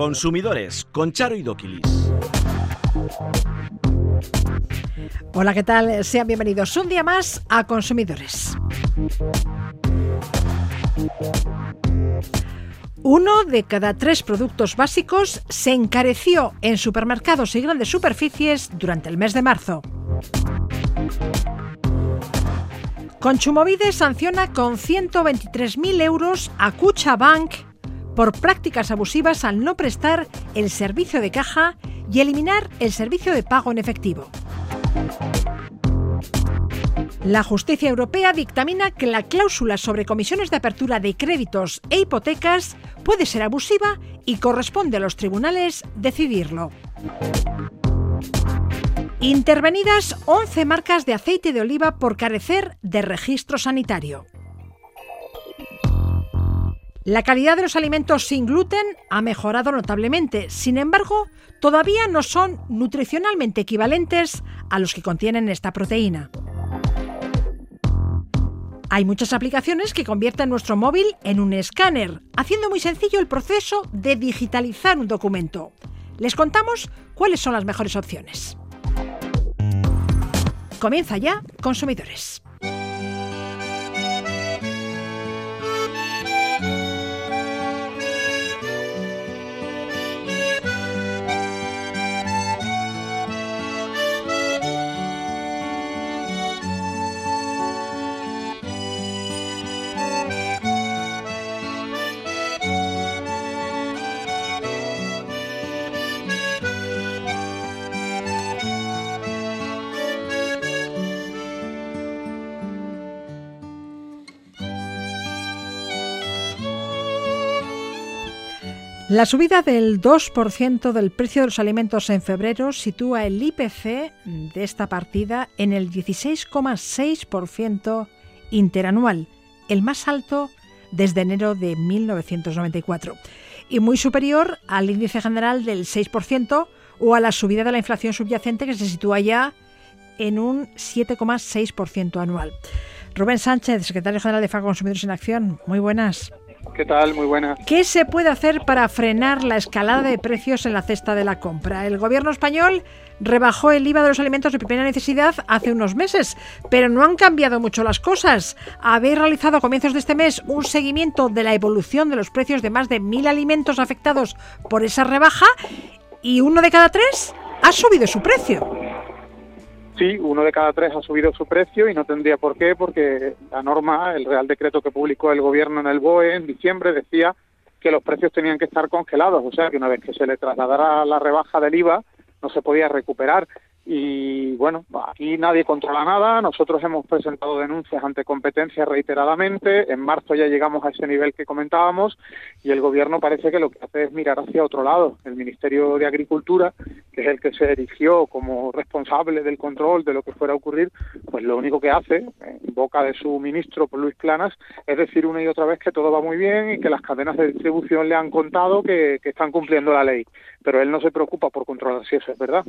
Consumidores con Charo y Doquilis. Hola, ¿qué tal? Sean bienvenidos un día más a Consumidores. Uno de cada tres productos básicos se encareció en supermercados y grandes superficies durante el mes de marzo. Conchumovide sanciona con 123.000 euros a Bank por prácticas abusivas al no prestar el servicio de caja y eliminar el servicio de pago en efectivo. La justicia europea dictamina que la cláusula sobre comisiones de apertura de créditos e hipotecas puede ser abusiva y corresponde a los tribunales decidirlo. Intervenidas 11 marcas de aceite de oliva por carecer de registro sanitario. La calidad de los alimentos sin gluten ha mejorado notablemente, sin embargo, todavía no son nutricionalmente equivalentes a los que contienen esta proteína. Hay muchas aplicaciones que convierten nuestro móvil en un escáner, haciendo muy sencillo el proceso de digitalizar un documento. Les contamos cuáles son las mejores opciones. Comienza ya, consumidores. La subida del 2% del precio de los alimentos en febrero sitúa el IPC de esta partida en el 16,6% interanual, el más alto desde enero de 1994, y muy superior al índice general del 6% o a la subida de la inflación subyacente que se sitúa ya en un 7,6% anual. Rubén Sánchez, secretario general de FA Consumidores en Acción, muy buenas. ¿Qué tal? Muy buena. ¿Qué se puede hacer para frenar la escalada de precios en la cesta de la compra? El gobierno español rebajó el IVA de los alimentos de primera necesidad hace unos meses, pero no han cambiado mucho las cosas. Habéis realizado a comienzos de este mes un seguimiento de la evolución de los precios de más de mil alimentos afectados por esa rebaja y uno de cada tres ha subido su precio. Sí, uno de cada tres ha subido su precio y no tendría por qué, porque la norma, el Real Decreto que publicó el Gobierno en el BOE en diciembre decía que los precios tenían que estar congelados, o sea que una vez que se le trasladara la rebaja del IVA no se podía recuperar y bueno, aquí nadie controla nada, nosotros hemos presentado denuncias ante competencia reiteradamente, en marzo ya llegamos a ese nivel que comentábamos y el gobierno parece que lo que hace es mirar hacia otro lado. El Ministerio de Agricultura, que es el que se erigió como responsable del control de lo que fuera a ocurrir, pues lo único que hace, en boca de su ministro Luis Planas, es decir una y otra vez que todo va muy bien y que las cadenas de distribución le han contado que, que están cumpliendo la ley. Pero él no se preocupa por controlar si eso es verdad.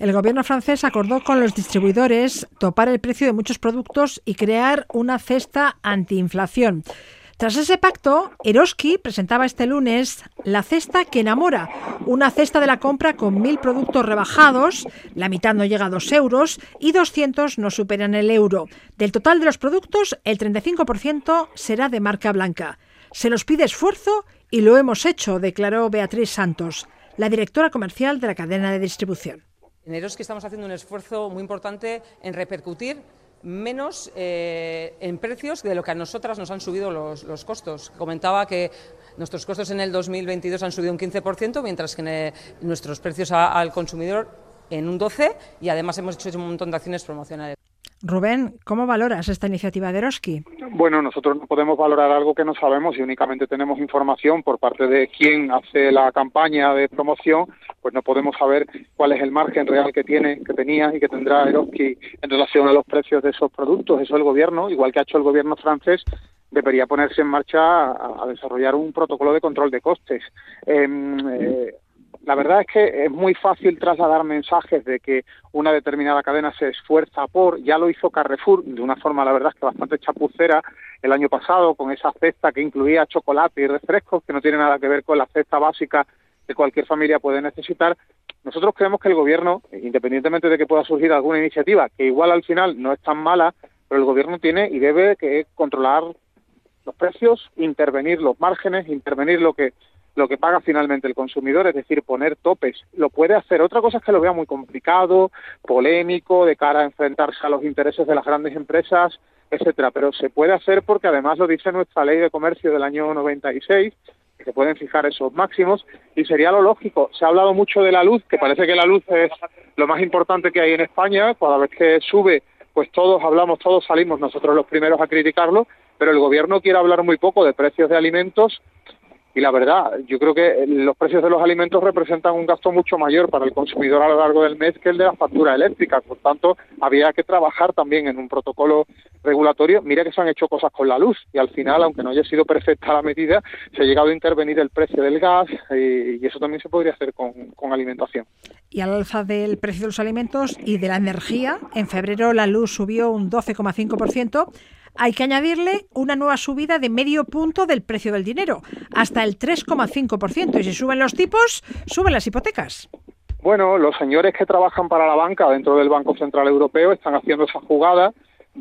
El gobierno francés acordó con los distribuidores topar el precio de muchos productos y crear una cesta antiinflación. Tras ese pacto, Eroski presentaba este lunes la cesta que enamora, una cesta de la compra con mil productos rebajados, la mitad no llega a dos euros y 200 no superan el euro. Del total de los productos, el 35% será de marca blanca. Se nos pide esfuerzo y lo hemos hecho, declaró Beatriz Santos, la directora comercial de la cadena de distribución. En Eroski estamos haciendo un esfuerzo muy importante en repercutir menos eh, en precios de lo que a nosotras nos han subido los, costos. Comentaba que nuestros costos en el 2022 han subido un 15%, mientras que eh, nuestros precios al consumidor en un 12% y además hemos hecho un montón de acciones promocionales. Rubén, ¿cómo valoras esta iniciativa de Eroski? Bueno, nosotros no podemos valorar algo que no sabemos y únicamente tenemos información por parte de quien hace la campaña de promoción, pues no podemos saber cuál es el margen real que tiene, que tenía y que tendrá Eroski en relación a los precios de esos productos. Eso el gobierno, igual que ha hecho el gobierno francés, debería ponerse en marcha a, desarrollar un protocolo de control de costes. Em, eh, la verdad es que es muy fácil trasladar mensajes de que una determinada cadena se esfuerza por, ya lo hizo Carrefour de una forma, la verdad que bastante chapucera el año pasado con esa cesta que incluía chocolate y refrescos, que no tiene nada que ver con la cesta básica que cualquier familia puede necesitar. Nosotros creemos que el gobierno, independientemente de que pueda surgir alguna iniciativa, que igual al final no es tan mala, pero el gobierno tiene y debe que controlar los precios, intervenir los márgenes, intervenir lo que lo que paga finalmente el consumidor, es decir, poner topes. Lo puede hacer. Otra cosa es que lo vea muy complicado, polémico, de cara a enfrentarse a los intereses de las grandes empresas, etcétera. Pero se puede hacer porque además lo dice nuestra ley de comercio del año 96 que se pueden fijar esos máximos y sería lo lógico. Se ha hablado mucho de la luz, que parece que la luz es lo más importante que hay en España. Cada vez que sube, pues todos hablamos, todos salimos nosotros los primeros a criticarlo, pero el gobierno quiere hablar muy poco de precios de alimentos y la verdad, yo creo que los precios de los alimentos representan un gasto mucho mayor para el consumidor a lo largo del mes que el de la factura eléctrica. Por tanto, había que trabajar también en un protocolo regulatorio. Mira que se han hecho cosas con la luz y al final, aunque no haya sido perfecta la medida, se ha llegado a intervenir el precio del gas y, eso también se podría hacer con, con alimentación. Y al alza del precio de los alimentos y de la energía, en febrero la luz subió un 12,5% hay que añadirle una nueva subida de medio punto del precio del dinero, hasta el 3,5%. Y si suben los tipos, suben las hipotecas. Bueno, los señores que trabajan para la banca dentro del Banco Central Europeo están haciendo esa jugada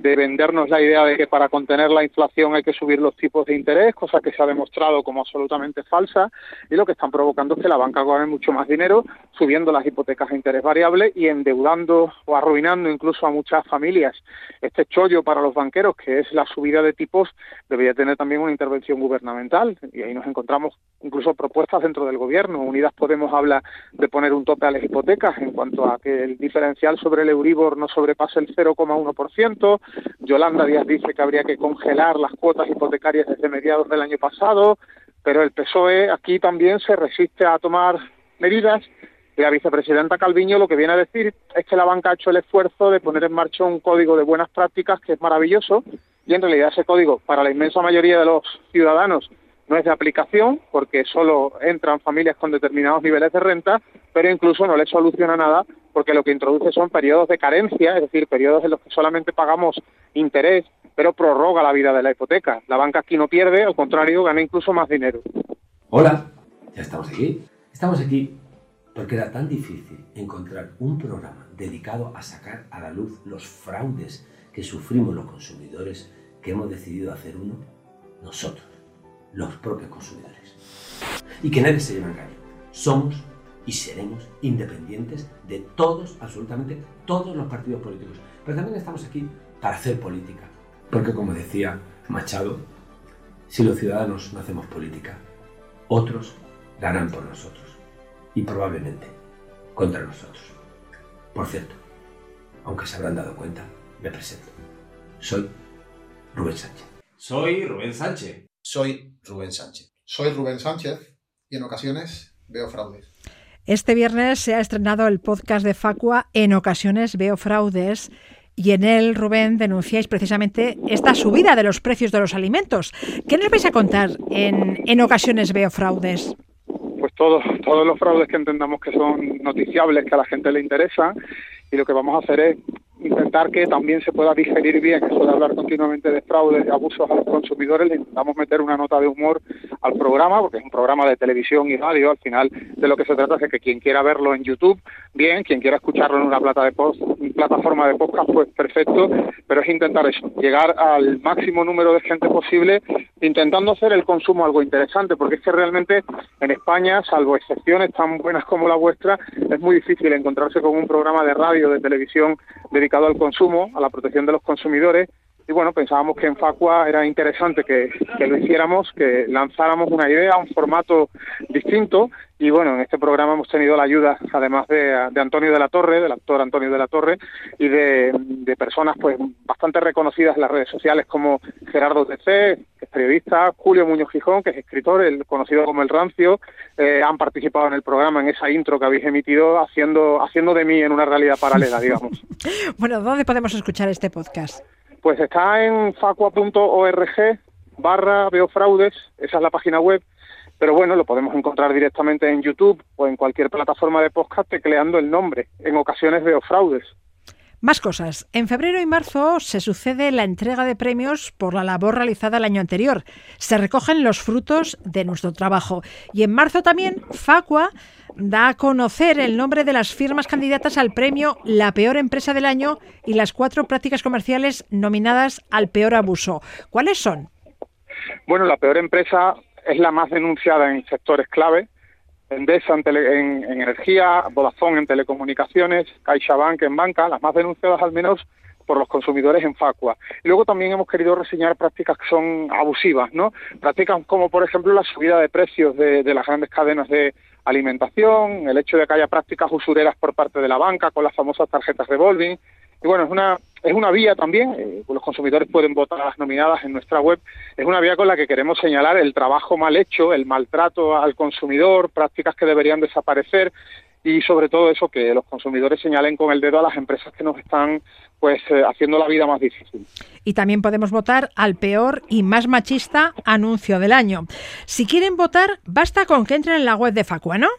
de vendernos la idea de que para contener la inflación hay que subir los tipos de interés, cosa que se ha demostrado como absolutamente falsa, y lo que están provocando es que la banca gane mucho más dinero subiendo las hipotecas a interés variable y endeudando o arruinando incluso a muchas familias. Este chollo para los banqueros, que es la subida de tipos, debería tener también una intervención gubernamental, y ahí nos encontramos incluso propuestas dentro del gobierno. Unidas Podemos habla de poner un tope a las hipotecas en cuanto a que el diferencial sobre el Euribor no sobrepase el 0,1%, Yolanda Díaz dice que habría que congelar las cuotas hipotecarias desde mediados del año pasado, pero el PSOE aquí también se resiste a tomar medidas. Y la vicepresidenta Calviño lo que viene a decir es que la banca ha hecho el esfuerzo de poner en marcha un código de buenas prácticas que es maravilloso y en realidad ese código para la inmensa mayoría de los ciudadanos no es de aplicación porque solo entran familias con determinados niveles de renta, pero incluso no les soluciona nada porque lo que introduce son periodos de carencia, es decir, periodos en los que solamente pagamos interés, pero prorroga la vida de la hipoteca. La banca aquí no pierde, al contrario, gana incluso más dinero. Hola, ya estamos aquí. Estamos aquí porque era tan difícil encontrar un programa dedicado a sacar a la luz los fraudes que sufrimos los consumidores que hemos decidido hacer uno nosotros los propios consumidores. Y que nadie se lleve engaño. Somos y seremos independientes de todos, absolutamente todos los partidos políticos. Pero también estamos aquí para hacer política. Porque como decía Machado, si los ciudadanos no hacemos política, otros la harán por nosotros. Y probablemente contra nosotros. Por cierto, aunque se habrán dado cuenta, me presento. Soy Rubén Sánchez. Soy Rubén Sánchez. Soy Rubén Sánchez. Soy Rubén Sánchez y en ocasiones veo fraudes. Este viernes se ha estrenado el podcast de Facua En ocasiones veo fraudes y en él, Rubén, denunciáis precisamente esta subida de los precios de los alimentos. ¿Qué nos vais a contar en En ocasiones veo fraudes? Pues todos, todos los fraudes que entendamos que son noticiables, que a la gente le interesa, y lo que vamos a hacer es intentar que también se pueda digerir bien eso de hablar continuamente de fraudes y abusos a los consumidores, le intentamos meter una nota de humor al programa, porque es un programa de televisión y radio, al final de lo que se trata es de que quien quiera verlo en YouTube, bien, quien quiera escucharlo en una plata de post, plataforma de podcast, pues perfecto, pero es intentar llegar al máximo número de gente posible, intentando hacer el consumo algo interesante, porque es que realmente en España, salvo excepciones tan buenas como la vuestra, es muy difícil encontrarse con un programa de radio, de televisión, al consumo, a la protección de los consumidores, y bueno, pensábamos que en Facua era interesante que, lo hiciéramos, que lanzáramos una idea, un formato distinto y bueno, en este programa hemos tenido la ayuda además de, Antonio de la Torre, del actor Antonio de la Torre y de, personas pues bastante reconocidas en las redes sociales como Gerardo TC, que es periodista, Julio Muñoz Gijón, que es escritor, el conocido como El Rancio, eh, han participado en el programa en esa intro que habéis emitido haciendo, haciendo de mí en una realidad paralela, digamos. bueno, ¿dónde podemos escuchar este podcast? Pues está en facua.org barra veofraudes, esa es la página web, pero bueno, lo podemos encontrar directamente en YouTube o en cualquier plataforma de podcast tecleando el nombre. En ocasiones veo fraudes. Más cosas. En febrero y marzo se sucede la entrega de premios por la labor realizada el año anterior. Se recogen los frutos de nuestro trabajo. Y en marzo también Facua da a conocer el nombre de las firmas candidatas al premio La Peor Empresa del Año y las cuatro prácticas comerciales nominadas al Peor Abuso. ¿Cuáles son? Bueno, la peor empresa es la más denunciada en sectores clave Endesa en, en, energía, Vodafone en telecomunicaciones, CaixaBank en banca, las más denunciadas al menos por los consumidores en Facua. Y luego también hemos querido reseñar prácticas que son abusivas, ¿no? Prácticas como, por ejemplo, la subida de precios de, de las grandes cadenas de alimentación, el hecho de que haya prácticas usureras por parte de la banca con las famosas tarjetas revolving, y bueno, es una, es una vía también, eh, los consumidores pueden votar a las nominadas en nuestra web, es una vía con la que queremos señalar el trabajo mal hecho, el maltrato al consumidor, prácticas que deberían desaparecer y sobre todo eso que los consumidores señalen con el dedo a las empresas que nos están pues eh, haciendo la vida más difícil. Y también podemos votar al peor y más machista anuncio del año. Si quieren votar, basta con que entren en la web de Facua, ¿no?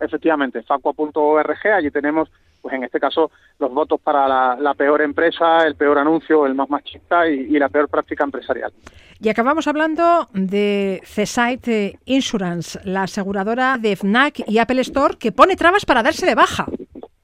Efectivamente, facua.org, allí tenemos pues en este caso los votos para la, peor empresa, el peor anuncio, el más machista y, y, la peor práctica empresarial. Y acabamos hablando de Cesite Insurance, la aseguradora de FNAC y Apple Store que pone trabas para darse de baja.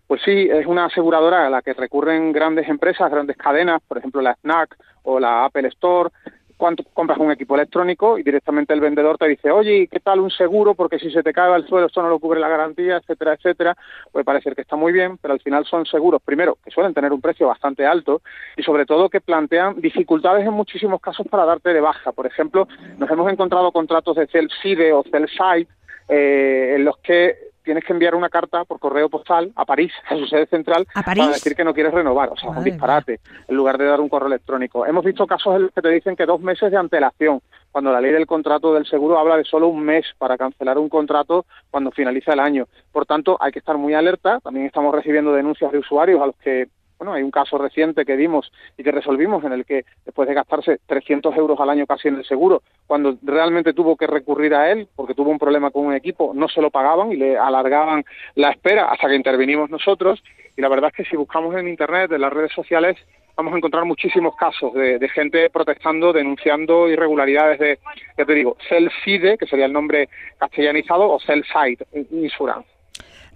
Pues sí, es una aseguradora a la que recurren grandes empresas, grandes cadenas, por ejemplo la FNAC o la Apple Store, cuando compras un equipo electrónico y directamente el vendedor te dice, oye, ¿qué tal un seguro? Porque si se te cae al suelo esto no lo cubre la garantía, etcétera, etcétera. Puede parecer que está muy bien, pero al final son seguros, primero, que suelen tener un precio bastante alto y sobre todo que plantean dificultades en muchísimos casos para darte de baja. Por ejemplo, nos hemos encontrado contratos de CELSIDE o CELSITE eh, en los que tienes que enviar una carta por correo postal a París, a su sede central, para decir que no quieres renovar. O sea, es un disparate, en lugar de dar un correo electrónico. Hemos visto casos en los que te dicen que dos meses de antelación, cuando la ley del contrato del seguro habla de solo un mes para cancelar un contrato cuando finaliza el año. Por tanto, hay que estar muy alerta. También estamos recibiendo denuncias de usuarios a los que hay un caso reciente que dimos y que resolvimos en el que después de gastarse 300 euros al año casi en el seguro, cuando realmente tuvo que recurrir a él porque tuvo un problema con un equipo, no se lo pagaban y le alargaban la espera hasta que intervinimos nosotros. Y la verdad es que si buscamos en Internet, en las redes sociales, vamos a encontrar muchísimos casos de, gente protestando, denunciando irregularidades de, ya te digo, CELSIDE, que sería el nombre castellanizado, o CELSIDE Insurance.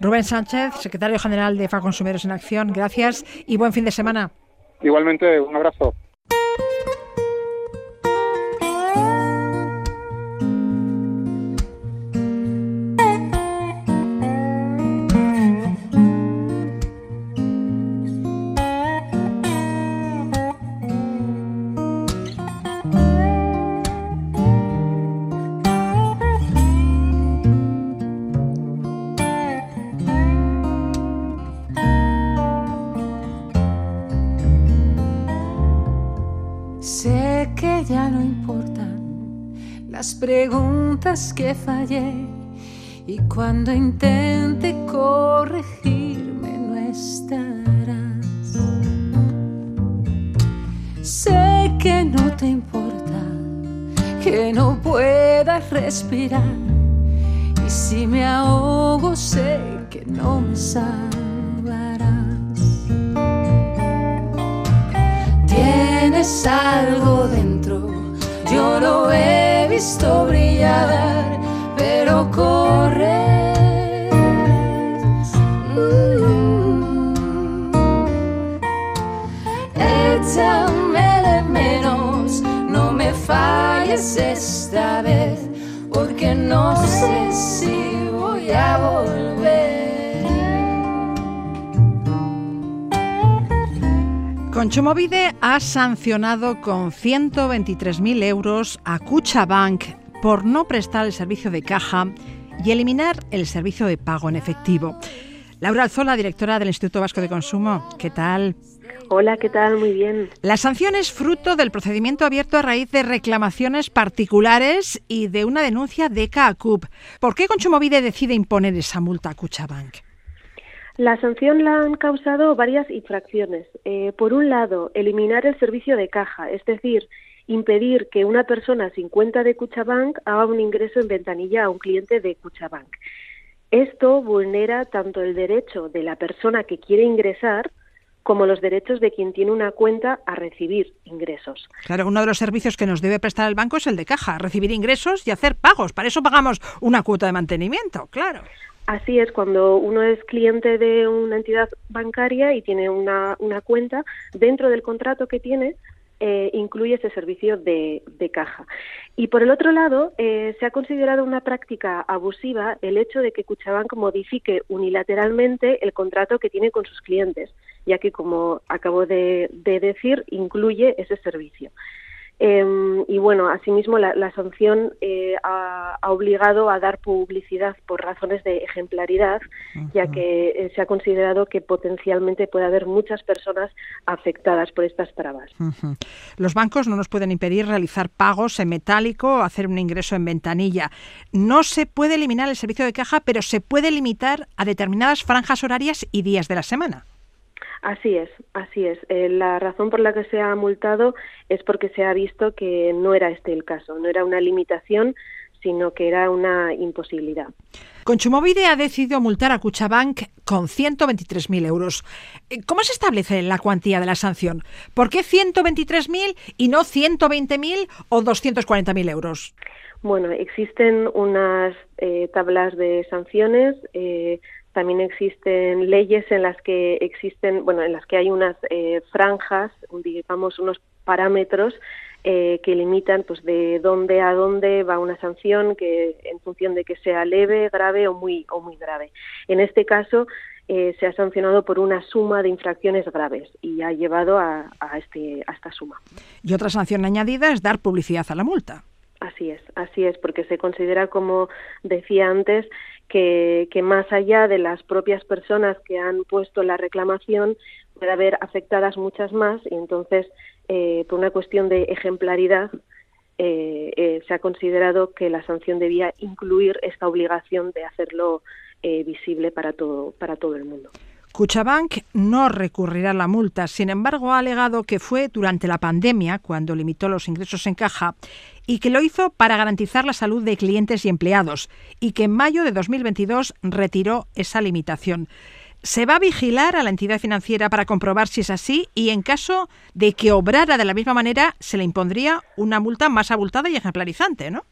Rubén Sánchez, secretario general de FAConsumidores en Acción, gracias y buen fin de semana. Igualmente, un abrazo. Que fallé y cuando intente corregirme no estarás. Sé que no te importa, que no puedas respirar y si me ahogo sé que no me salvarás. Tienes algo dentro, yo lo he visto brillar, pero corre. Mm. Échame de menos, no me falles esta vez, porque no sé si voy a volver. Conchomovide ha sancionado con 123.000 euros a Bank por no prestar el servicio de caja y eliminar el servicio de pago en efectivo. Laura Alzola, directora del Instituto Vasco de Consumo, ¿qué tal? Hola, ¿qué tal? Muy bien. La sanción es fruto del procedimiento abierto a raíz de reclamaciones particulares y de una denuncia de CACUP. ¿Por qué Conchomovide decide imponer esa multa a Cuchabank? La sanción la han causado varias infracciones. Eh, por un lado, eliminar el servicio de caja, es decir, impedir que una persona sin cuenta de Cuchabank haga un ingreso en ventanilla a un cliente de Cuchabank. Esto vulnera tanto el derecho de la persona que quiere ingresar como los derechos de quien tiene una cuenta a recibir ingresos. Claro, uno de los servicios que nos debe prestar el banco es el de caja, recibir ingresos y hacer pagos. Para eso pagamos una cuota de mantenimiento, claro. Así es, cuando uno es cliente de una entidad bancaria y tiene una, una cuenta, dentro del contrato que tiene, eh, incluye ese servicio de, caja. Y por el otro lado, eh, se ha considerado una práctica abusiva el hecho de que Cuchabank modifique unilateralmente el contrato que tiene con sus clientes, ya que, como acabo de decir, incluye ese servicio. Em, y bueno, asimismo, la, sanción eh, ha, obligado a dar publicidad por razones de ejemplaridad, ya que eh, se ha considerado que potencialmente puede haber muchas personas afectadas por estas trabas. Los bancos no nos pueden impedir realizar pagos en metálico o hacer un ingreso en ventanilla. No se puede eliminar el servicio de caja, pero se puede limitar a determinadas franjas horarias y días de la semana. Así es, así es. Eh, la razón por la que se ha multado es porque se ha visto que no era este el caso, no era una limitación, sino que era una imposibilidad. Conchumovide ha decidido multar a Cuchabank con 123.000 euros. Eh, ¿Cómo se establece la cuantía de la sanción? ¿Por qué 123.000 y no 120.000 o 240.000 euros? Bueno, existen unas eh, tablas de sanciones. Eh, también existen leyes en las que existen, bueno, en las que hay unas eh, franjas, digamos, unos parámetros eh, que limitan, pues, de dónde a dónde va una sanción, que en función de que sea leve, grave o muy o muy grave. En este caso eh, se ha sancionado por una suma de infracciones graves y ha llevado a, este a esta suma. Y otra sanción añadida es dar publicidad a la multa. Así es, así es, porque se considera, como decía antes, que, más allá de las propias personas que han puesto la reclamación, puede haber afectadas muchas más y entonces, eh, por una cuestión de ejemplaridad, eh, eh, se ha considerado que la sanción debía incluir esta obligación de hacerlo visible para todo, para todo el mundo. Cuchabank no recurrirá a la multa, sin embargo ha alegado que fue durante la pandemia cuando limitó los ingresos en caja y que lo hizo para garantizar la salud de clientes y empleados y que en mayo de 2022 retiró esa limitación. ¿Se va a vigilar a la entidad financiera para comprobar si es así y en caso de que obrara de la misma manera se le impondría una multa más abultada y ejemplarizante, ¿no?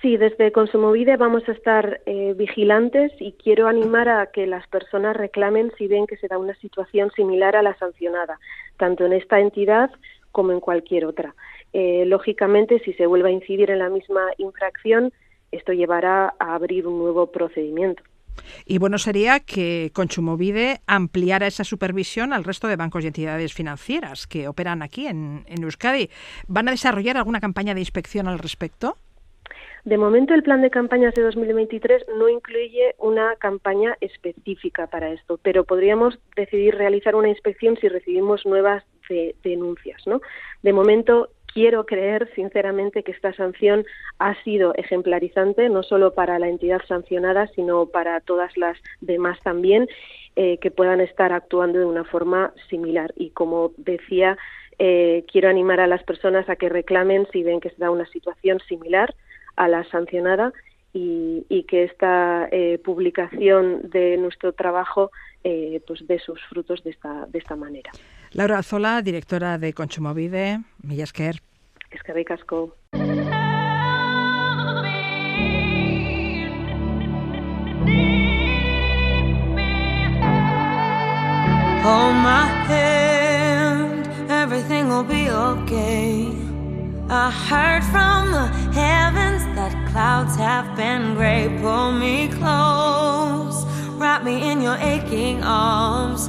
Sí, desde Consumovide vamos a estar eh, vigilantes y quiero animar a que las personas reclamen si ven que se da una situación similar a la sancionada, tanto en esta entidad como en cualquier otra. Eh, lógicamente, si se vuelve a incidir en la misma infracción, esto llevará a abrir un nuevo procedimiento. Y bueno sería que Conchumovide ampliara esa supervisión al resto de bancos y entidades financieras que operan aquí en Euskadi. ¿Van a desarrollar alguna campaña de inspección al respecto? De momento, el plan de campañas de 2023 no incluye una campaña específica para esto, pero podríamos decidir realizar una inspección si recibimos nuevas denuncias. ¿no? De momento, quiero creer sinceramente que esta sanción ha sido ejemplarizante, no solo para la entidad sancionada, sino para todas las demás también, eh, que puedan estar actuando de una forma similar. Y como decía, eh, quiero animar a las personas a que reclamen si ven que se da una situación similar a la sancionada y, que esta eh, publicación de nuestro trabajo eh, pues dé sus frutos de esta, de esta manera. Laura Zola, directora de Conchumovide, Millasker. Es que ricasco. Hold my hand, everything will be okay. I heard from the heavens that clouds have been gray. Pull me close, wrap me in your aching arms.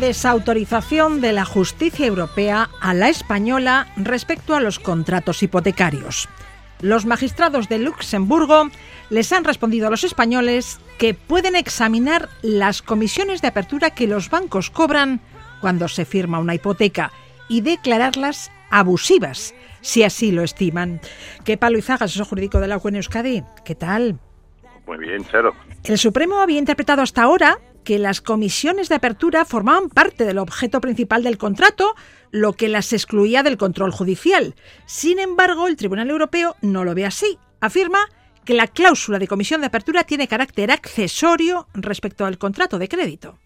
Desautorización de la justicia europea a la española respecto a los contratos hipotecarios. Los magistrados de Luxemburgo les han respondido a los españoles que pueden examinar las comisiones de apertura que los bancos cobran cuando se firma una hipoteca y declararlas abusivas, si así lo estiman. ¿Qué palo Izaga, asesor jurídico de la UN Euskadi? ¿Qué tal? Muy bien, Charo. El Supremo había interpretado hasta ahora que las comisiones de apertura formaban parte del objeto principal del contrato, lo que las excluía del control judicial. Sin embargo, el Tribunal Europeo no lo ve así. Afirma que la cláusula de comisión de apertura tiene carácter accesorio respecto al contrato de crédito.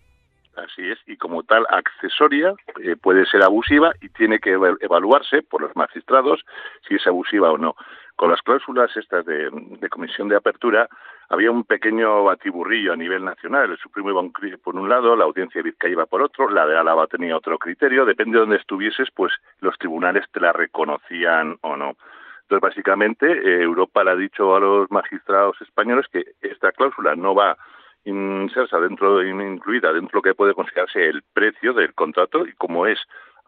Así es, y como tal accesoria eh, puede ser abusiva y tiene que evaluarse por los magistrados si es abusiva o no. Con las cláusulas estas de, comisión de apertura había un pequeño batiburrillo a nivel nacional. El Supremo iba por un lado, la audiencia de Vizcaya iba por otro, la de Álava tenía otro criterio. Depende de dónde estuvieses, pues los tribunales te la reconocían o no. Entonces, básicamente, eh, Europa le ha dicho a los magistrados españoles que esta cláusula no va insersa dentro, incluida dentro de lo que puede considerarse el precio del contrato y como es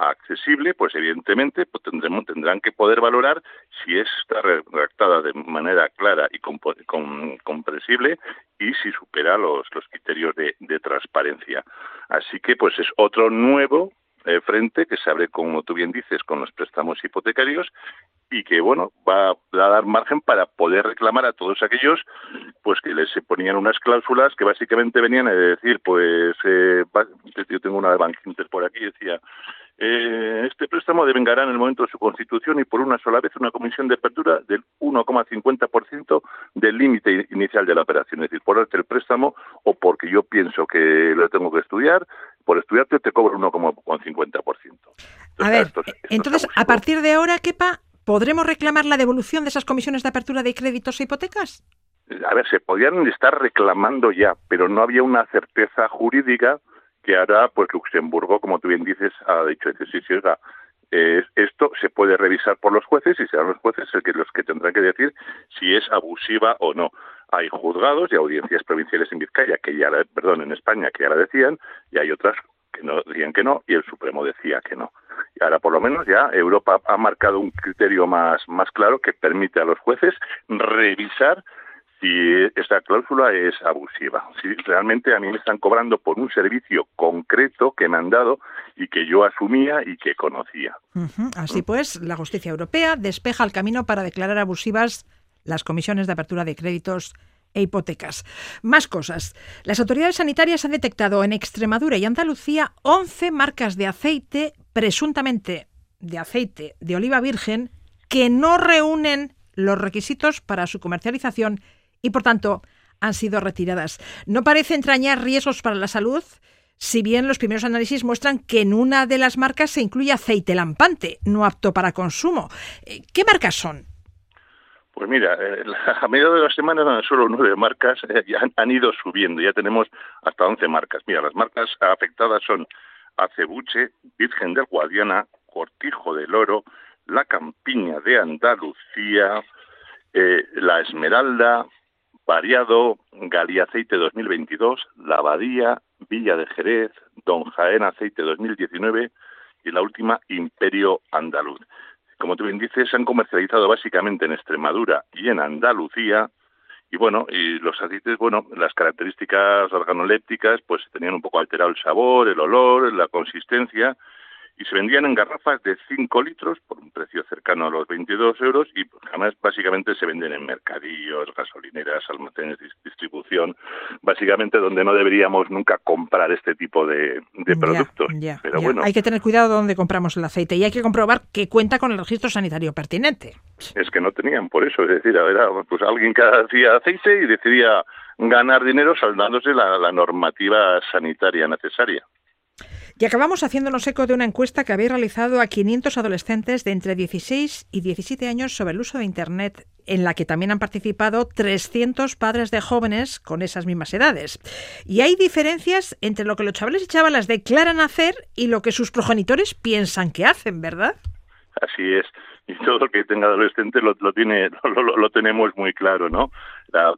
accesible, pues evidentemente pues tendremos, tendrán que poder valorar si está redactada de manera clara y comprensible y si supera los, los criterios de, de transparencia. Así que pues es otro nuevo eh, frente que se abre, como tú bien dices, con los préstamos hipotecarios y que bueno va a dar margen para poder reclamar a todos aquellos pues que les ponían unas cláusulas que básicamente venían a decir pues eh, yo tengo una de Bank por aquí decía eh, este préstamo devengará en el momento de su constitución y por una sola vez una comisión de apertura del 1,50% del límite inicial de la operación. Es decir, por darte el préstamo o porque yo pienso que lo tengo que estudiar, por estudiarte te cobro 1,50%. A ver, entonces, a partir de ahora, Kepa, ¿podremos reclamar la devolución de esas comisiones de apertura de créditos e hipotecas? A ver, se podían estar reclamando ya, pero no había una certeza jurídica que ahora, pues Luxemburgo, como tú bien dices, ha dicho que sí, sí, oiga, esto se puede revisar por los jueces y serán los jueces los que tendrán que decir si es abusiva o no. Hay juzgados y audiencias provinciales en Vizcaya, que ya, perdón, en España, que ya la decían, y hay otras que no decían que no, y el Supremo decía que no. Y ahora, por lo menos, ya Europa ha marcado un criterio más, más claro que permite a los jueces revisar si esta cláusula es abusiva. Si realmente a mí me están cobrando por un servicio concreto que me han dado y que yo asumía y que conocía. Así pues, la justicia europea despeja el camino para declarar abusivas las comisiones de apertura de créditos e hipotecas. Más cosas. Las autoridades sanitarias han detectado en Extremadura y Andalucía 11 marcas de aceite, presuntamente de aceite de oliva virgen, que no reúnen los requisitos para su comercialización y por tanto han sido retiradas. No parece entrañar riesgos para la salud, si bien los primeros análisis muestran que en una de las marcas se incluye aceite lampante, no apto para consumo. Eh, ¿Qué marcas son? Pues mira, eh, a mediados de la semana solo nueve marcas eh, han, ido subiendo, ya tenemos hasta once marcas. Mira, las marcas afectadas son Acebuche, Virgen del Guadiana, Cortijo del Oro, La Campiña de Andalucía, La Esmeralda, Variado, Aceite 2022, La Abadía, Villa de Jerez, Don Jaén Aceite 2019 y la última Imperio Andaluz. Como tú bien dices, se han comercializado básicamente en Extremadura y en Andalucía. Y bueno, y los aceites, bueno, las características organolépticas, pues tenían un poco alterado el sabor, el olor, la consistencia, y se vendían en garrafas de 5 litros por un precio cercano a los 22 euros y además básicamente se venden en mercadillos, gasolineras, almacenes de distribución, básicamente donde no deberíamos nunca comprar este tipo de, productos. Pero bueno, hay que tener cuidado donde compramos el aceite y hay que comprobar que cuenta con el registro sanitario pertinente. Es que no tenían por eso, es decir, era pues alguien que hacía aceite y decidía ganar dinero saldándose la normativa sanitaria necesaria. Y acabamos haciéndonos eco de una encuesta que habéis realizado a 500 adolescentes de entre 16 y 17 años sobre el uso de Internet, en la que también han participado 300 padres de jóvenes con esas mismas edades. Y hay diferencias entre lo que los chavales y chavalas declaran hacer y lo que sus progenitores piensan que hacen, ¿verdad? Así es. Y todo lo que tenga adolescente lo, tiene, lo, tenemos muy claro, ¿no?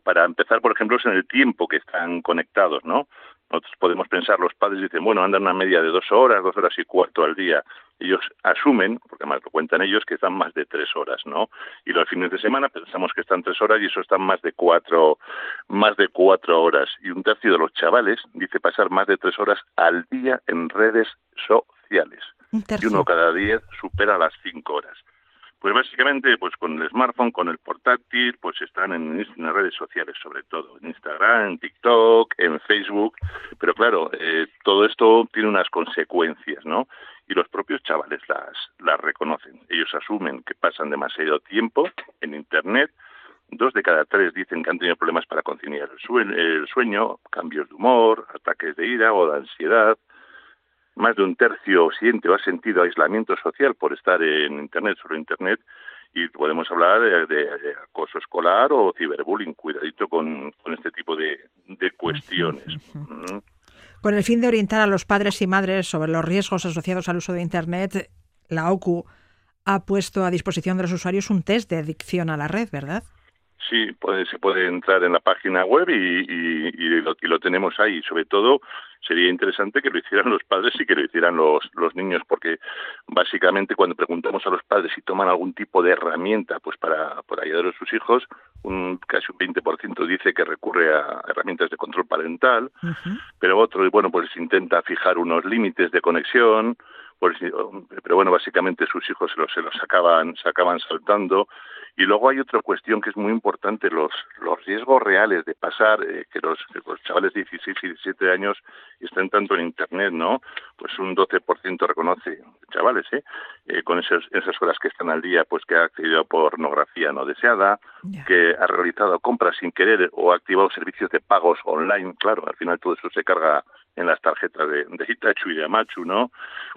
para empezar, por ejemplo, es en el tiempo que están conectados, ¿no? Nosotros podemos pensar, los padres dicen, bueno, andan una media de dos horas, dos horas y cuarto al día. Ellos asumen, porque además lo cuentan ellos, que están más de tres horas, ¿no? Y los fines de semana pensamos que están tres horas y eso están más de cuatro, más de cuatro horas. Y un tercio de los chavales dice pasar más de tres horas al día en redes sociales. y uno cada día supera las cinco horas. Pues básicamente, pues con el smartphone, con el portátil, pues están en, en redes sociales sobre todo, en Instagram, en TikTok, en Facebook, pero claro, eh, todo esto tiene unas consecuencias, ¿no? Y los propios chavales las, las reconocen. Ellos asumen que pasan demasiado tiempo en Internet, dos de cada tres dicen que han tenido problemas para conciliar el sueño, cambios de humor, ataques de ira o de ansiedad, más de un tercio siente o ha sentido aislamiento social por estar en Internet, sobre Internet, y podemos hablar de, acoso escolar o ciberbullying. Cuidadito con, este tipo de, cuestiones. Mm. Con el fin de orientar a los padres y madres sobre los riesgos asociados al uso de Internet, la OCU ha puesto a disposición de los usuarios un test de adicción a la red, ¿verdad? Sí, puede, se puede entrar en la página web y, lo, tenemos ahí. Sobre todo, sería interesante que lo hicieran los padres y que lo hicieran los, los niños, porque básicamente cuando preguntamos a los padres si toman algún tipo de herramienta pues para, para ayudar a sus hijos, un, casi un 20% dice que recurre a herramientas de control parental, pero otro, bueno, pues intenta fijar unos límites de conexión, pues, pero bueno, básicamente sus hijos se los, se los acaban, se acaban saltando y luego hay otra cuestión que es muy importante, los, los riesgos reales de pasar, eh, que, los, chavales de 16 y 17 años estén tanto en Internet, ¿no? Pues un 12% reconoce, chavales, ¿eh? ¿eh? con esas, esas horas que están al día, pues que ha accedido a pornografía no deseada, que ha realizado compras sin querer o ha activado servicios de pagos online, claro, al final todo eso se carga en las tarjetas de, de Hitachu y de Amachu, ¿no?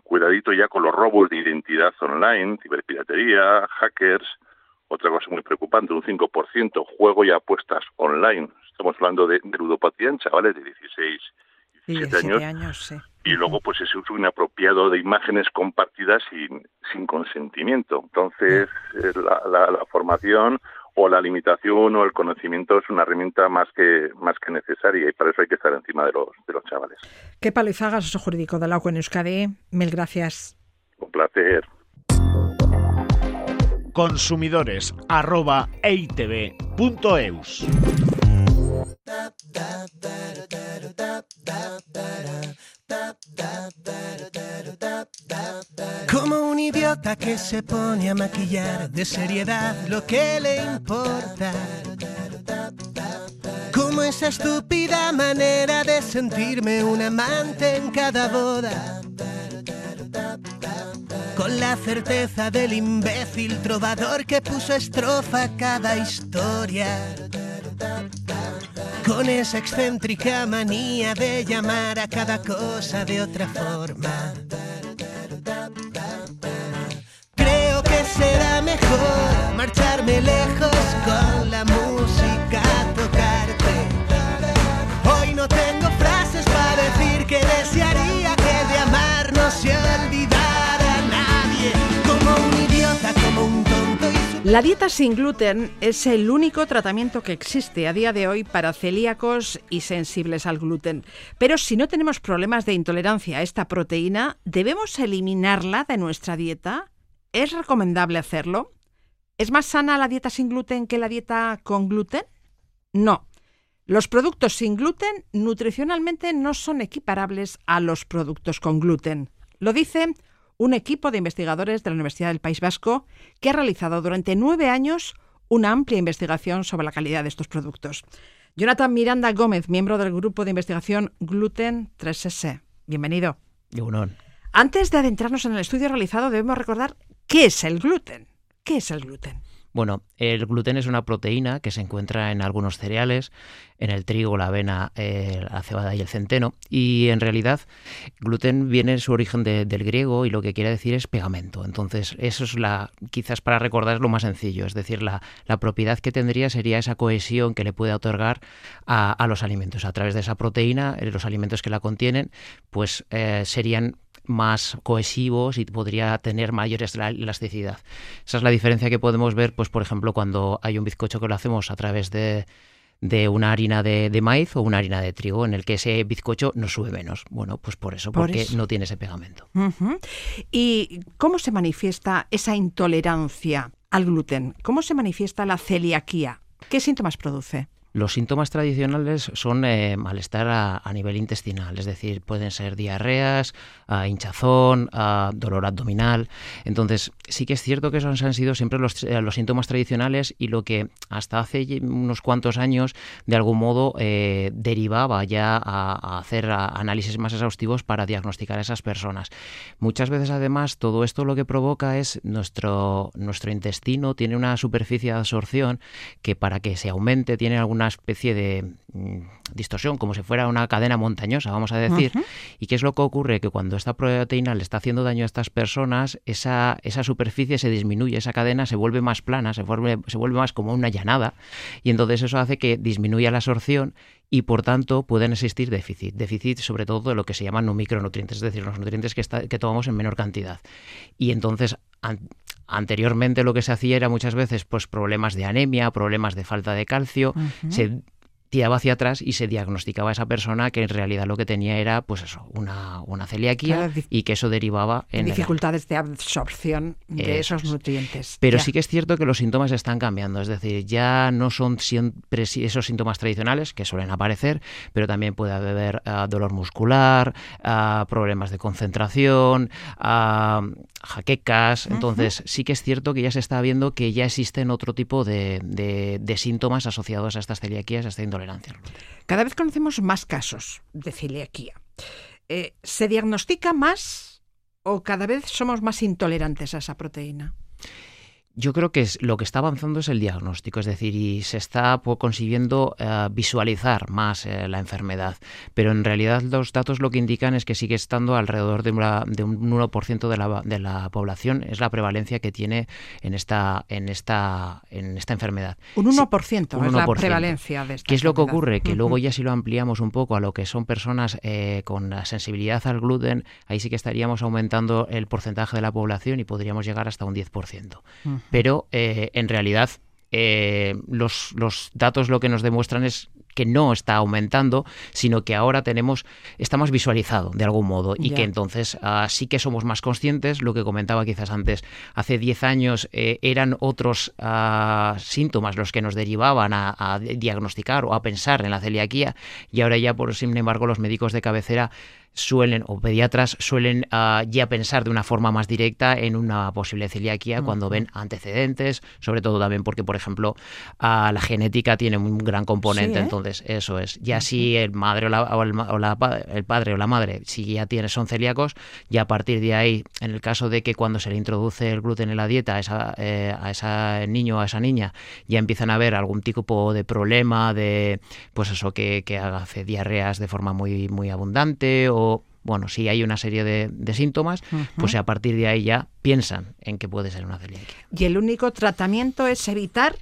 Cuidadito ya con los robos de identidad online, ciberpiratería, hackers, otra cosa muy preocupante, un 5% juego y apuestas online. Estamos hablando de, ludopatía en chavales de 16 y 17 años. Y luego, pues, ese uso inapropiado de imágenes compartidas sin, sin consentimiento. Entonces, eh, la, la, formación o la limitación o el conocimiento es una herramienta más que más que necesaria y para eso hay que estar encima de los de los chavales. Qué palizagas jurídico de la en Euskadi. Mil gracias. Un placer consumidores arroba Como un idiota que se pone a maquillar de seriedad lo que le importa. Como esa estúpida manera de sentirme un amante en cada boda con la certeza del imbécil trovador que puso estrofa a cada historia. Con esa excéntrica manía de llamar a cada cosa de otra forma. Creo que será mejor marcharme lejos con la música La dieta sin gluten es el único tratamiento que existe a día de hoy para celíacos y sensibles al gluten. Pero si no tenemos problemas de intolerancia a esta proteína, ¿debemos eliminarla de nuestra dieta? ¿Es recomendable hacerlo? ¿Es más sana la dieta sin gluten que la dieta con gluten? No. Los productos sin gluten nutricionalmente no son equiparables a los productos con gluten. Lo dice un equipo de investigadores de la Universidad del País Vasco que ha realizado durante nueve años una amplia investigación sobre la calidad de estos productos. Jonathan Miranda Gómez, miembro del grupo de investigación Gluten 3S. Bienvenido. Antes de adentrarnos en el estudio realizado, debemos recordar qué es el gluten. ¿Qué es el gluten? Bueno, el gluten es una proteína que se encuentra en algunos cereales, en el trigo, la avena, eh, la cebada y el centeno. Y en realidad, gluten viene en su origen del griego y lo que quiere decir es pegamento. Entonces, eso es la, quizás para recordar lo más sencillo. Es decir, la, propiedad que tendría sería esa cohesión que le puede otorgar a, los alimentos. A través de esa proteína, eh, los alimentos que la contienen, pues eh, serían más cohesivos y podría tener mayor elasticidad. Esa es la diferencia que podemos ver, pues por ejemplo, cuando hay un bizcocho que lo hacemos a través de, de una harina de, de, maíz o una harina de trigo, en el que ese bizcocho no sube menos. Bueno, pues por eso, Por porque eso. no tiene ese pegamento. ¿Y cómo se manifiesta esa intolerancia al gluten? ¿Cómo se manifiesta la celiaquía? ¿Qué síntomas produce? Los síntomas tradicionales son eh, malestar a, nivel intestinal, es decir, pueden ser diarreas, ah, hinchazón, ah, dolor abdominal. Entonces, sí que es cierto que esos han sido siempre los, eh, los síntomas tradicionales y lo que hasta hace unos cuantos años, de algún modo, eh, derivaba ya a, hacer análisis más exhaustivos para diagnosticar a esas personas. Muchas veces, además, todo esto lo que provoca es nuestro, nuestro intestino tiene una superficie de absorción que para que se aumente tiene alguna especie de mm, distorsión, como si fuera una cadena montañosa, vamos a decir. ¿Y qué es lo que ocurre? Que cuando esta proteína le está haciendo daño a estas personas, esa, esa superficie se disminuye, esa cadena se vuelve más plana, se vuelve, se vuelve más como una llanada, y entonces eso hace que disminuya la absorción y por tanto pueden existir déficit. Déficit sobre todo de lo que se llaman no micronutrientes, es decir, los nutrientes que, está- que tomamos en menor cantidad. Y entonces, anteriormente lo que se hacía era muchas veces pues problemas de anemia, problemas de falta de calcio, se tiraba hacia atrás y se diagnosticaba a esa persona que en realidad lo que tenía era pues eso, una, una celiaquía Claro, y que eso derivaba en la- dificultades de absorción de Eso esos nutrientes. pero Ya. sí que es cierto que los síntomas están cambiando, es decir, ya no son siempre si- esos síntomas tradicionales que suelen aparecer, pero también puede haber ah, dolor muscular, ah, problemas de concentración, ah, jaquecas. Entonces, sí que es cierto que ya se está viendo que ya existen otro tipo de, de- de síntomas asociados a estas celiaquías, a esta Cada vez conocemos más casos de celiaquía. Eh, ¿Se diagnostica más o cada vez somos más intolerantes a esa proteína? Yo creo que es, lo que está avanzando es el diagnóstico, es decir, y se está po- consiguiendo eh, visualizar más eh, la enfermedad, pero en realidad los datos lo que indican es que sigue estando alrededor de, una- de un 1% de la, de la población, es la prevalencia que tiene en esta, en esta, en esta enfermedad. Un Sí, 1%, un es la 1%. prevalencia de esta ¿Qué es lo que ocurre? Que luego ya si lo ampliamos un poco a lo que son personas eh, con la sensibilidad al gluten, ahí sí que estaríamos aumentando el porcentaje de la población y podríamos llegar hasta un 10%. Ujú. Pero eh, en realidad eh, los, los datos lo que nos demuestran es que no está aumentando, sino que ahora tenemos, está más visualizado de algún modo y que entonces ah, sí que somos más conscientes, lo que comentaba quizás antes, hace 10 años eh, eran otros ah, síntomas los que nos derivaban a, a diagnosticar o a pensar en la celiaquía y ahora ya, por sin embargo, los médicos de cabecera suelen, o pediatras suelen ah, ya pensar de una forma más directa en una posible celiaquía cuando ven antecedentes, sobre todo también porque, por ejemplo, ah, la genética tiene un gran componente, Sí, ¿eh? entonces eso es. Ya si el madre o, la, o el, o la el padre o la madre, si ya tiene, son celíacos, ya a partir de ahí, en el caso de que cuando se le introduce el gluten en la dieta a, esa, eh, a ese niño o a esa niña, ya empiezan a ver algún tipo de problema, de pues eso, que, que hace diarreas de forma muy, muy abundante o bueno, si hay una serie de, de síntomas, pues a partir de ahí ya piensan en que puede ser una celiaquía. Y el único tratamiento es evitar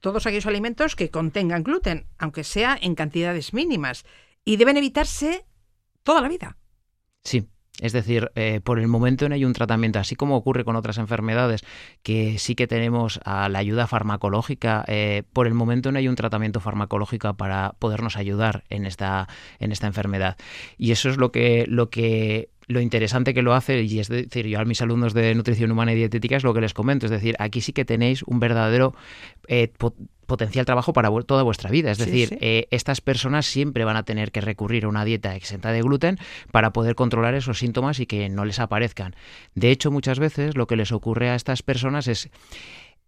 todos aquellos alimentos que contengan gluten, aunque sea en cantidades mínimas. Y deben evitarse toda la vida. Sí, es decir, eh, por el momento no hay un tratamiento, así como ocurre con otras enfermedades, que sí que tenemos a la ayuda farmacológica, eh, por el momento no hay un tratamiento farmacológico para podernos ayudar en esta, en esta enfermedad. Y eso es lo que, lo que lo interesante que lo hace, y es decir, yo a mis alumnos de nutrición humana y dietética es lo que les comento, es decir, aquí sí que tenéis un verdadero eh, po- potencial trabajo para vu- toda vuestra vida. Es Sí, decir, sí. eh, estas personas siempre van a tener que recurrir a una dieta exenta de gluten para poder controlar esos síntomas y que no les aparezcan. De hecho, muchas veces lo que les ocurre a estas personas es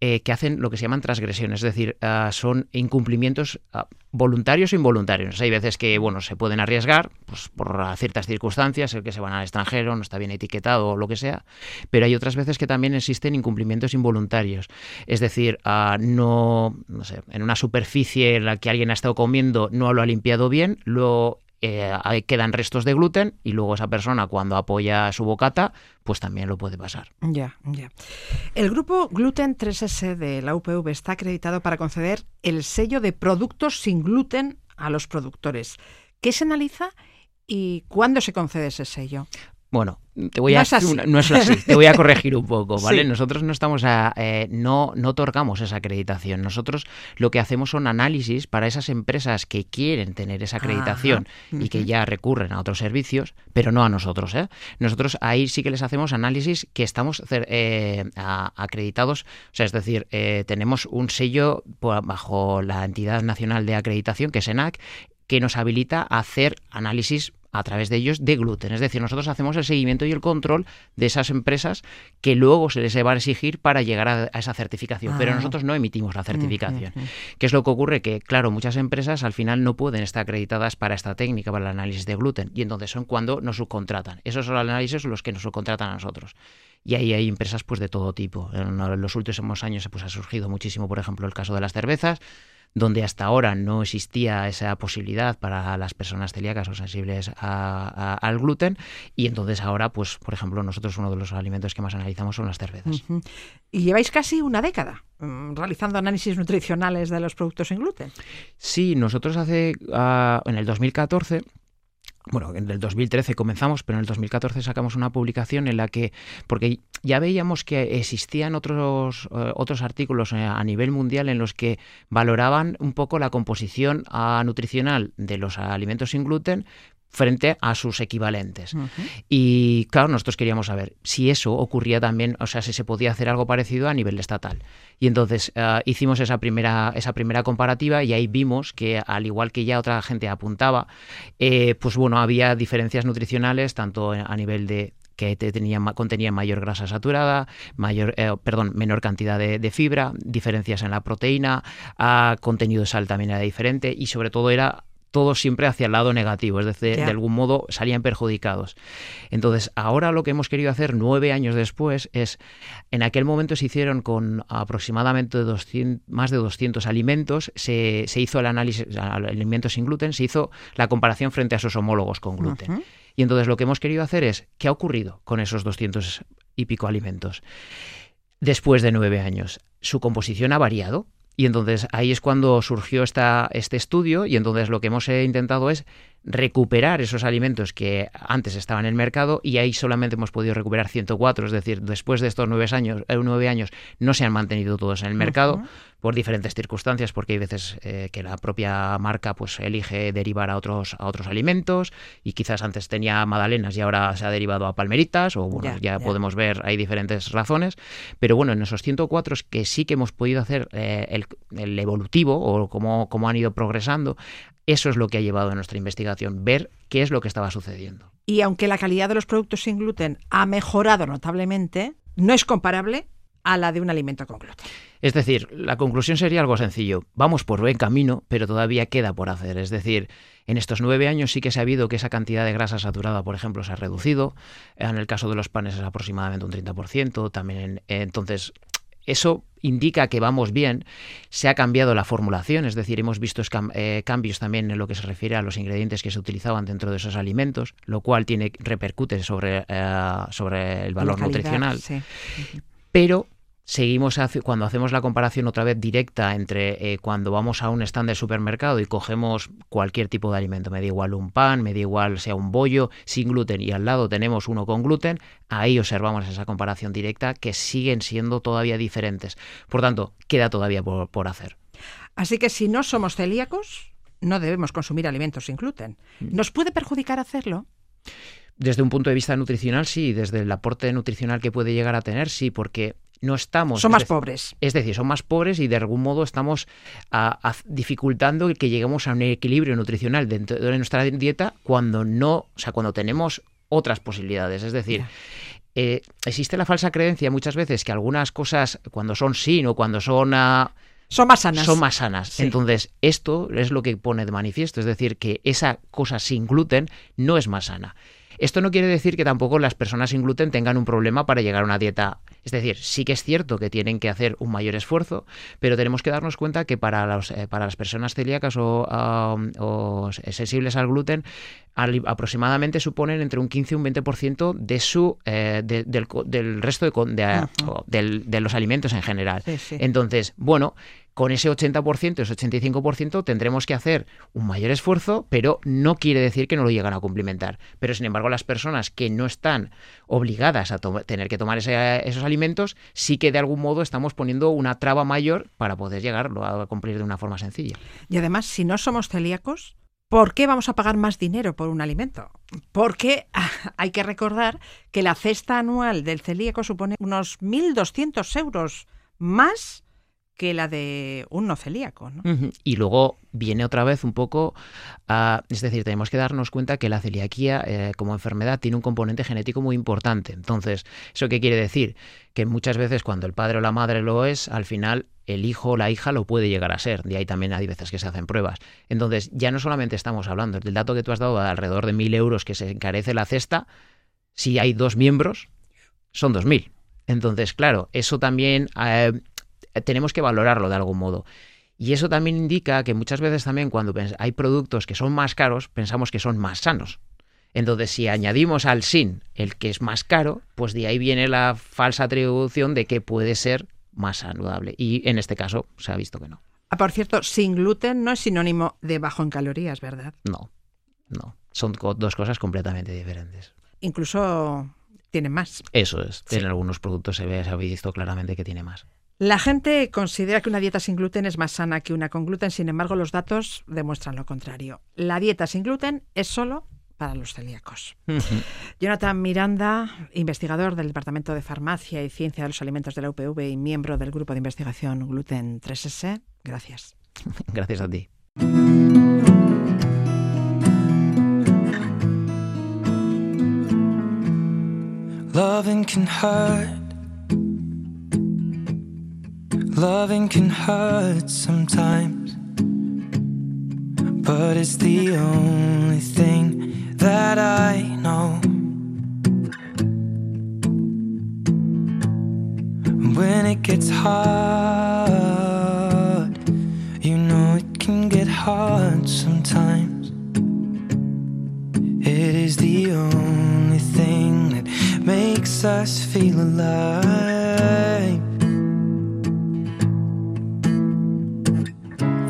eh, que hacen lo que se llaman transgresiones, es decir, ah, son incumplimientos ah, voluntarios o involuntarios. Hay veces que, bueno, se pueden arriesgar pues, por ciertas circunstancias, el que se van al extranjero, no está bien etiquetado o lo que sea, pero hay otras veces que también existen incumplimientos involuntarios. Es decir, ah, no, no sé, en una superficie en la que alguien ha estado comiendo no lo ha limpiado bien, lo eh, quedan restos de gluten y luego esa persona cuando apoya su bocata, pues también lo puede pasar. Ya, ya. El grupo Gluten 3S de la UPV está acreditado para conceder el sello de productos sin gluten a los productores. ¿Qué se analiza y cuándo se concede ese sello? Bueno, te voy a No es así. no es así, te voy a corregir un poco, ¿vale? Sí. Nosotros no estamos a, eh, no no otorgamos esa acreditación. Nosotros lo que hacemos son análisis para esas empresas que quieren tener esa acreditación Ajá. y que ya recurren a otros servicios, pero no a nosotros, ¿eh? Nosotros ahí sí que les hacemos análisis que estamos eh, a- acreditados, o sea, es decir, eh, tenemos un sello bajo la entidad nacional de acreditación que es ENAC que nos habilita a hacer análisis a través de ellos de gluten. Es decir, nosotros hacemos el seguimiento y el control de esas empresas que luego se les va a exigir para llegar a, a esa certificación. Pero Ah. nosotros no emitimos la certificación. Ujú. ¿Qué es lo que ocurre? Que, claro, muchas empresas al final no pueden estar acreditadas para esta técnica, para el análisis de gluten. Y entonces son cuando nos subcontratan. Esos son los análisis los que nos subcontratan a nosotros. Y ahí hay empresas pues de todo tipo. En los últimos años pues, ha surgido muchísimo, por ejemplo, el caso de las cervezas, donde hasta ahora no existía esa posibilidad para las personas celíacas o sensibles a- a- al gluten. Y entonces ahora, pues, por ejemplo, nosotros uno de los alimentos que más analizamos son las cervezas. Y lleváis casi una década mm, realizando análisis nutricionales de los productos sin gluten. Sí, nosotros hace ah, en el 2014 bueno, en el 2013 comenzamos, pero en el 2014 sacamos una publicación en la que, porque ya veíamos que existían otros, eh, otros artículos eh, a nivel mundial en los que valoraban un poco la composición ah, nutricional de los alimentos sin gluten frente a sus equivalentes. Y claro, nosotros queríamos saber si eso ocurría también, o sea, si se podía hacer algo parecido a nivel estatal. Y entonces eh, hicimos esa primera, esa primera comparativa y ahí vimos que, al igual que ya otra gente apuntaba, eh, pues bueno, había diferencias nutricionales tanto a nivel de que te tenía, contenía mayor grasa saturada, mayor, eh, perdón, menor cantidad de, de fibra, diferencias en la proteína, ah, contenido de sal también era diferente y sobre todo era todo siempre hacia el lado negativo, es decir, de algún modo salían perjudicados. Entonces, ahora lo que hemos querido hacer nueve años después es, en aquel momento se hicieron con aproximadamente 200, más de 200 alimentos, se, se hizo el análisis, alimentos sin gluten, se hizo la comparación frente a sus homólogos con gluten. Y entonces lo que hemos querido hacer es, ¿qué ha ocurrido con esos 200 y pico alimentos? Después de nueve años, ¿su composición ha variado? Y entonces ahí es cuando surgió esta, este estudio y entonces lo que hemos eh, intentado es recuperar esos alimentos que antes estaban en el mercado y ahí solamente hemos podido recuperar 104, es decir, después de estos nueve años, eh, nueve años no se han mantenido todos en el mercado por diferentes circunstancias, porque hay veces eh, que la propia marca pues elige derivar a otros, a otros alimentos y quizás antes tenía magdalenas y ahora se ha derivado a palmeritas o bueno, ya. podemos ver, hay diferentes razones, pero bueno, en esos 104 es que sí que hemos podido hacer eh, el, el evolutivo o cómo, cómo han ido progresando, eso es lo que ha llevado a nuestra investigación, ver qué es lo que estaba sucediendo. Y aunque la calidad de los productos sin gluten ha mejorado notablemente, no es comparable a la de un alimento con gluten. Es decir, la conclusión sería algo sencillo. Vamos por buen camino, pero todavía queda por hacer. Es decir, en estos nueve años sí que se ha habido que esa cantidad de grasa saturada, por ejemplo, se ha reducido. En el caso de los panes es aproximadamente un 30%. También, eh, entonces, eso indica que vamos bien. Se ha cambiado la formulación, es decir, hemos visto escam- eh, cambios también en lo que se refiere a los ingredientes que se utilizaban dentro de esos alimentos, lo cual tiene repercute sobre, eh, sobre el valor calidad, nutricional sí. pero seguimos cuando hacemos la comparación otra vez directa entre eh, cuando vamos a un stand de supermercado y cogemos cualquier tipo de alimento, me da igual un pan, me da igual sea un bollo sin gluten y al lado tenemos uno con gluten, ahí observamos esa comparación directa que siguen siendo todavía diferentes. Por tanto, queda todavía por, por hacer. Así que si no somos celíacos, no debemos consumir alimentos sin gluten. Mm. ¿Nos puede perjudicar hacerlo? Desde un punto de vista nutricional, sí, desde el aporte nutricional que puede llegar a tener, sí, porque no estamos... Son más pobres. Es decir, son más pobres y de algún modo estamos dificultando el que lleguemos a un equilibrio nutricional dentro de nuestra dieta cuando no, o sea, cuando tenemos otras posibilidades. Es decir, eh, existe la falsa creencia muchas veces que algunas cosas, cuando son sin o cuando son... ah, Son más sanas. son más sanas. Sí. Entonces, esto es lo que pone de manifiesto, es decir, que esa cosa sin gluten no es más sana. Esto no quiere decir que tampoco las personas sin gluten tengan un problema para llegar a una dieta. Es decir, sí que es cierto que tienen que hacer un mayor esfuerzo, pero tenemos que darnos cuenta que para, los, eh, para las personas celíacas o, ah, o sensibles al gluten, al- aproximadamente suponen entre un 15 y un 20% de su, eh, de- del, resto de, de, del- de los alimentos en general. Sí, sí. Entonces, bueno, con ese 80%, ese 85%, tendremos que hacer un mayor esfuerzo, pero no quiere decir que no lo llegan a cumplimentar. Pero, sin embargo, las personas que no están obligadas a tener que tomar esos alimentos, sí que de algún modo estamos poniendo una traba mayor para poder llegarlo a cumplir de una forma sencilla. Y además, si no somos celíacos, ¿Por qué vamos a pagar más dinero por un alimento? Porque hay que recordar que la cesta anual del celíaco supone unos 1.200 euros más que la de un no celíaco. Y luego viene otra vez un poco a, es decir, tenemos que darnos cuenta que la celiaquía eh, como enfermedad tiene un componente genético muy importante. Entonces, ¿eso qué quiere decir? Que muchas veces cuando el padre o la madre lo es, al final el hijo o la hija lo puede llegar a ser. De ahí también hay veces que se hacen pruebas. Entonces, ya no solamente estamos hablando del dato que tú has dado de alrededor de mil euros que se encarece la cesta, si hay dos miembros, son dos mil. Entonces, claro, eso también eh, tenemos que valorarlo de algún modo. Y eso también indica que muchas veces también cuando hay productos que son más caros, pensamos que son más sanos. Entonces, si añadimos al sin el que es más caro, pues de ahí viene la falsa atribución de que puede ser más saludable. Y en este caso se ha visto que no. Ah, por cierto, sin gluten no es sinónimo de bajo en calorías, ¿verdad? No, no. Son dos cosas completamente diferentes. Incluso tiene más. Eso es. En algunos productos se ve, se ha visto claramente que tiene más. La gente considera que una dieta sin gluten es más sana que una con gluten, sin embargo los datos demuestran lo contrario. La dieta sin gluten es solo para los celíacos. Jonathan Miranda, investigador del Departamento de Farmacia y Ciencia de los Alimentos de la UPV y miembro del grupo de investigación Gluten 3S, gracias. gracias a ti. Loving can hurt sometimes, but it's the only thing that I know. When it gets hard, you know it can get hard sometimes. It is the only thing that makes us feel alive.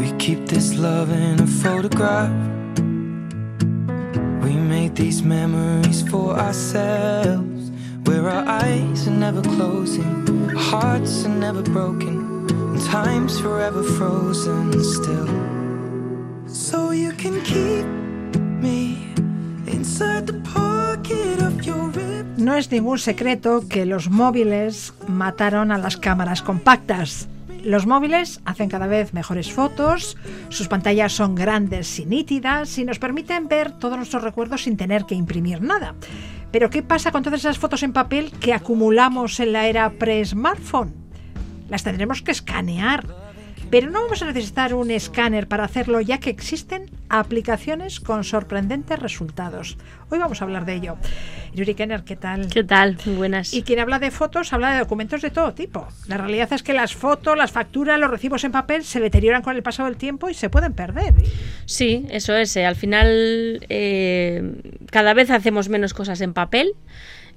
We keep this love in a photograph. We made these memories for ourselves. Where our eyes are never closing, hearts are never broken, and time's forever frozen still. So you can keep me inside the pocket of your rib. No es ningún secreto que los móviles mataron a las cámaras compactas. Los móviles hacen cada vez mejores fotos, sus pantallas son grandes y nítidas y nos permiten ver todos nuestros recuerdos sin tener que imprimir nada. Pero ¿qué pasa con todas esas fotos en papel que acumulamos en la era pre-smartphone? Las tendremos que escanear pero no vamos a necesitar un escáner para hacerlo ya que existen aplicaciones con sorprendentes resultados. Hoy vamos a hablar de ello. Yuri Kenner, ¿qué tal? ¿Qué tal? buenas. Y quien habla de fotos habla de documentos de todo tipo. La realidad es que las fotos, las facturas, los recibos en papel se deterioran con el paso del tiempo y se pueden perder. Sí, eso es. Eh. Al final eh, cada vez hacemos menos cosas en papel.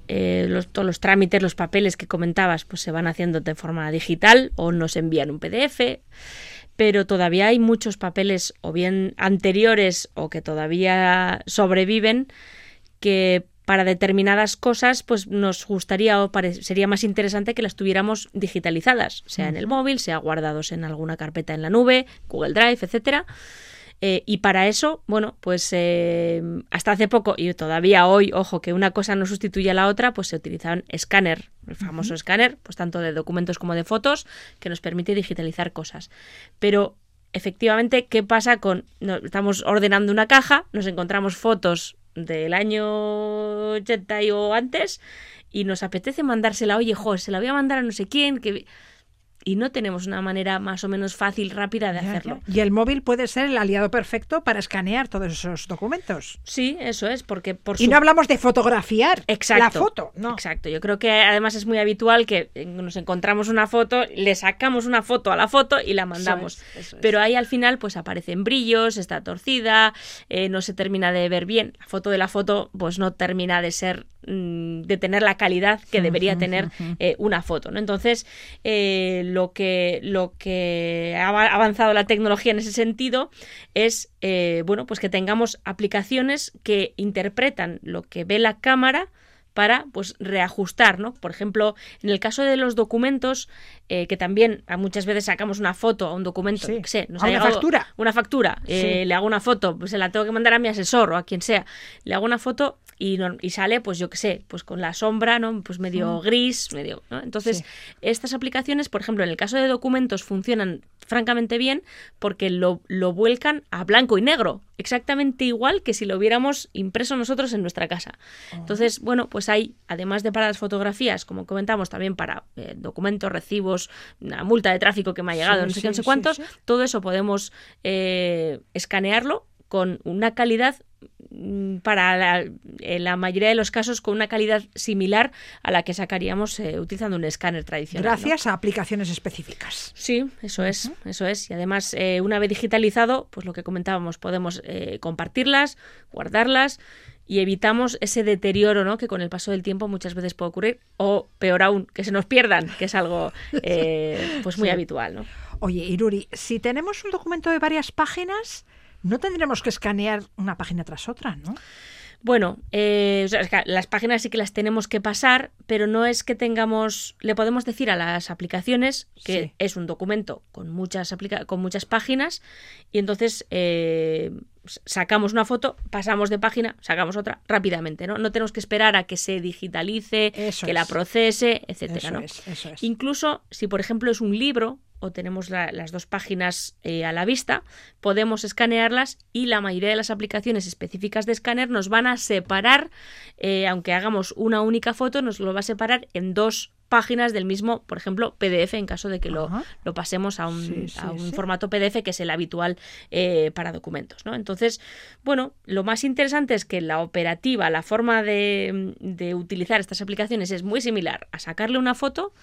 Eh, los, todos los trámites, los papeles que comentabas, pues se van haciendo de forma digital o nos envían un PDF, pero todavía hay muchos papeles o bien anteriores o que todavía sobreviven que para determinadas cosas pues nos gustaría o sería más interesante que las tuviéramos digitalizadas, sea en el móvil, sea guardados en alguna carpeta en la nube, Google Drive, etcétera eh, y para eso, bueno, pues eh, hasta hace poco y todavía hoy, ojo, que una cosa no sustituye a la otra, pues se utilizaban escáner, el famoso escáner, pues tanto de documentos como de fotos, que nos permite digitalizar cosas. Pero efectivamente, ¿qué pasa con... estamos ordenando una caja, nos encontramos fotos del año 80 o antes y nos apetece mandársela, oye, jo, se la voy a mandar a no sé quién, que y no tenemos una manera más o menos fácil, rápida de hacerlo. Y el móvil puede ser el aliado perfecto para escanear todos esos documentos. Sí, eso es, porque por Y no hablamos de fotografiar la foto, no. Exacto, yo creo que además es muy habitual que nos encontramos una foto, le sacamos una foto a la foto y la mandamos. Pero ahí al final pues aparecen brillos, está torcida, eh, no se termina de ver bien. La foto de la foto pues no termina de ser mm, de tener la calidad que debería tener eh, una foto. ¿no? Entonces, eh, lo, que, lo que ha avanzado la tecnología en ese sentido es eh, bueno, pues que tengamos aplicaciones que interpretan lo que ve la cámara para pues reajustar, ¿no? Por ejemplo, en el caso de los documentos, eh, que también muchas veces sacamos una foto a un documento, Sí. que sé, nos A ha una factura. una factura, eh, Sí. le hago una foto, pues se la tengo que mandar a mi asesor o a quien sea, le hago una foto y, no- y sale, pues yo qué sé, pues con la sombra, ¿no? Pues medio gris, medio, ¿no? Entonces, Sí. estas aplicaciones, por ejemplo, en el caso de documentos funcionan francamente bien porque lo, lo vuelcan a blanco y negro, exactamente igual que si lo hubiéramos impreso nosotros en nuestra casa. Entonces, bueno, pues hay, además de para las fotografías, como comentamos, también para eh, documentos, recibos, una multa de tráfico que me ha llegado, Sí, no sé sí, qué, no sé cuántos, todo eso podemos eh, escanearlo con una calidad para la, en la mayoría de los casos con una calidad similar a la que sacaríamos eh, utilizando un escáner tradicional. ¿no? Gracias a aplicaciones específicas. Sí, eso es, eso es. Y además, eh, una vez digitalizado, pues lo que comentábamos, podemos eh, compartirlas, guardarlas y evitamos ese deterioro, ¿no? Que con el paso del tiempo muchas veces puede ocurrir, o peor aún, que se nos pierdan, que es algo, eh, pues muy Sí. habitual, ¿no? Oye, Iruri, si tenemos un documento de varias páginas, no tendremos que escanear una página tras otra, ¿no? Bueno, eh, o sea, es que las páginas sí que las tenemos que pasar, pero no es que tengamos, le podemos decir a las aplicaciones que Sí. es un documento con muchas aplica con muchas páginas y entonces eh, sacamos una foto, pasamos de página, sacamos otra rápidamente, ¿no? No tenemos que esperar a que se digitalice, Eso que la es. procese, etcétera, Eso ¿no? es, eso es. Incluso si, por ejemplo, es un libro o tenemos la- las dos páginas eh, a la vista, podemos escanearlas y la mayoría de las aplicaciones específicas de escáner nos van a separar, eh, aunque hagamos una única foto, nos lo va a separar en dos páginas del mismo, por ejemplo, PDF, en caso de que lo, pasemos a un, Sí, sí, a un sí. formato PDF que es el habitual eh, para documentos. ¿no? Entonces, bueno, lo más interesante es que la operativa, la forma de, de utilizar estas aplicaciones es muy similar a sacarle una foto,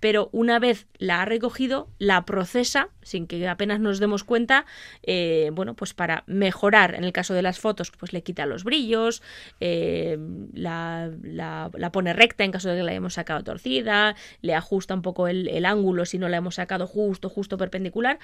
pero una vez la ha recogido, la procesa sin que apenas nos demos cuenta, eh, bueno, pues para mejorar, en el caso de las fotos, pues le quita los brillos, eh, la, la- la pone recta en caso de que la hayamos sacado torcida, le ajusta un poco el, el ángulo si no la hemos sacado justo, justo perpendicular,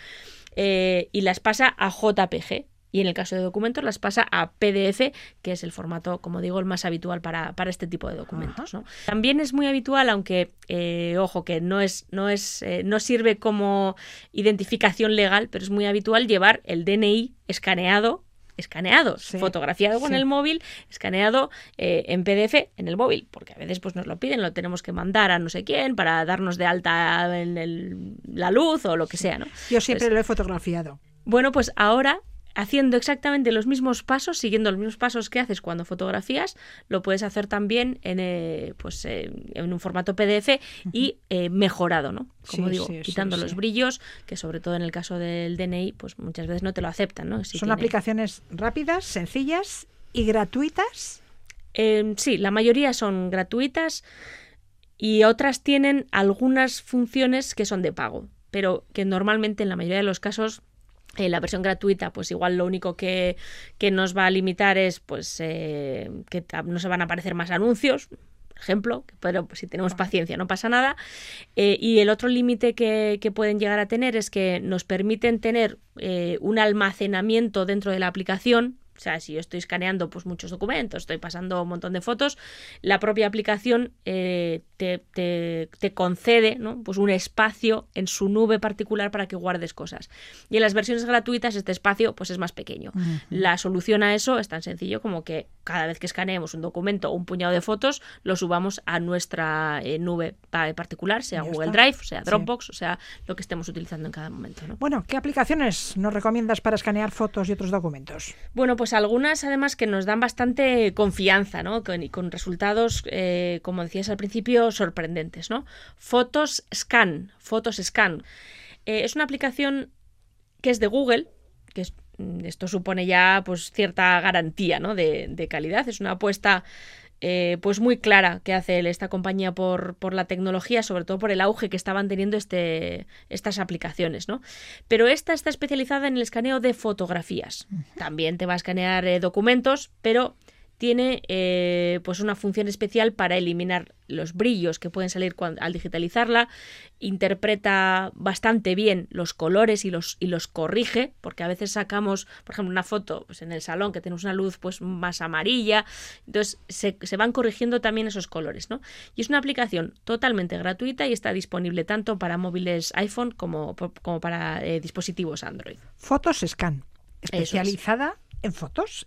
eh, y las pasa a JPG. Y en el caso de documentos las pasa a PDF, que es el formato, como digo, el más habitual para, para este tipo de documentos. ¿no? También es muy habitual, aunque, eh, ojo, que no, es, no, es, eh, no sirve como identificación legal, pero es muy habitual llevar el DNI escaneado escaneado, Sí, fotografiado con sí. el móvil, escaneado eh, en PDF en el móvil, porque a veces pues nos lo piden, lo tenemos que mandar a no sé quién para darnos de alta en el- la luz o lo que sea, ¿no? Yo siempre lo he fotografiado. bueno, pues ahora, haciendo exactamente los mismos pasos, siguiendo los mismos pasos que haces cuando fotografías, lo puedes hacer también en, eh, pues, eh, en un formato PDF y eh, mejorado, ¿no? Como Sí, digo, sí, sí, quitando los brillos, que sobre todo en el caso del DNI, pues muchas veces no te lo aceptan, ¿no? Si Son tiene- aplicaciones rápidas, sencillas y gratuitas. Eh, sí, la mayoría son gratuitas y otras tienen algunas funciones que son de pago, pero que normalmente en la mayoría de los casos eh, la versión gratuita, pues igual lo único que, que nos va a limitar es pues eh, que no se van a aparecer más anuncios, por ejemplo, pero pues, si tenemos paciencia no pasa nada. Eh, y el otro límite que, que pueden llegar a tener es que nos permiten tener eh, un almacenamiento dentro de la aplicación. O sea, si yo estoy escaneando pues muchos documentos, estoy pasando un montón de fotos, la propia aplicación eh, te, te- te concede ¿no? pues un espacio en su nube particular para que guardes cosas. Y en las versiones gratuitas este espacio pues es más pequeño. La solución a eso es tan sencillo como que cada vez que escaneemos un documento o un puñado de fotos, lo subamos a nuestra eh, nube pa- particular, sea Ya Google está. Drive, sea Sí. Dropbox, o sea lo que estemos utilizando en cada momento. ¿no? Bueno, ¿qué aplicaciones nos recomiendas para escanear fotos y otros documentos? Bueno, pues algunas además que nos dan bastante confianza, ¿no? Con, y con resultados, eh, como decías al principio, sorprendentes, ¿no? Fotos Scan, Fotos Scan. Eh, es una aplicación que es de Google, que es- mm, esto supone ya pues cierta garantía, ¿no? de, de calidad. Es una apuesta eh, pues muy clara que hace él, esta compañía por, por la tecnología, sobre todo por el auge que estaban teniendo este, estas aplicaciones, ¿no? Pero esta está especializada en el escaneo de fotografías. También te va a escanear eh, documentos, pero tiene eh, pues una función especial para eliminar los brillos que pueden salir al digitalizarla, interpreta bastante bien los colores y los, y los corrige, porque a veces sacamos, por ejemplo, una foto pues, en el salón que tenemos una luz pues más amarilla, entonces se, van corrigiendo también esos colores, ¿no? Y es una aplicación totalmente gratuita y está disponible tanto para móviles iPhone como, como para eh, dispositivos Android. Fotos Scan, especializada en fotos.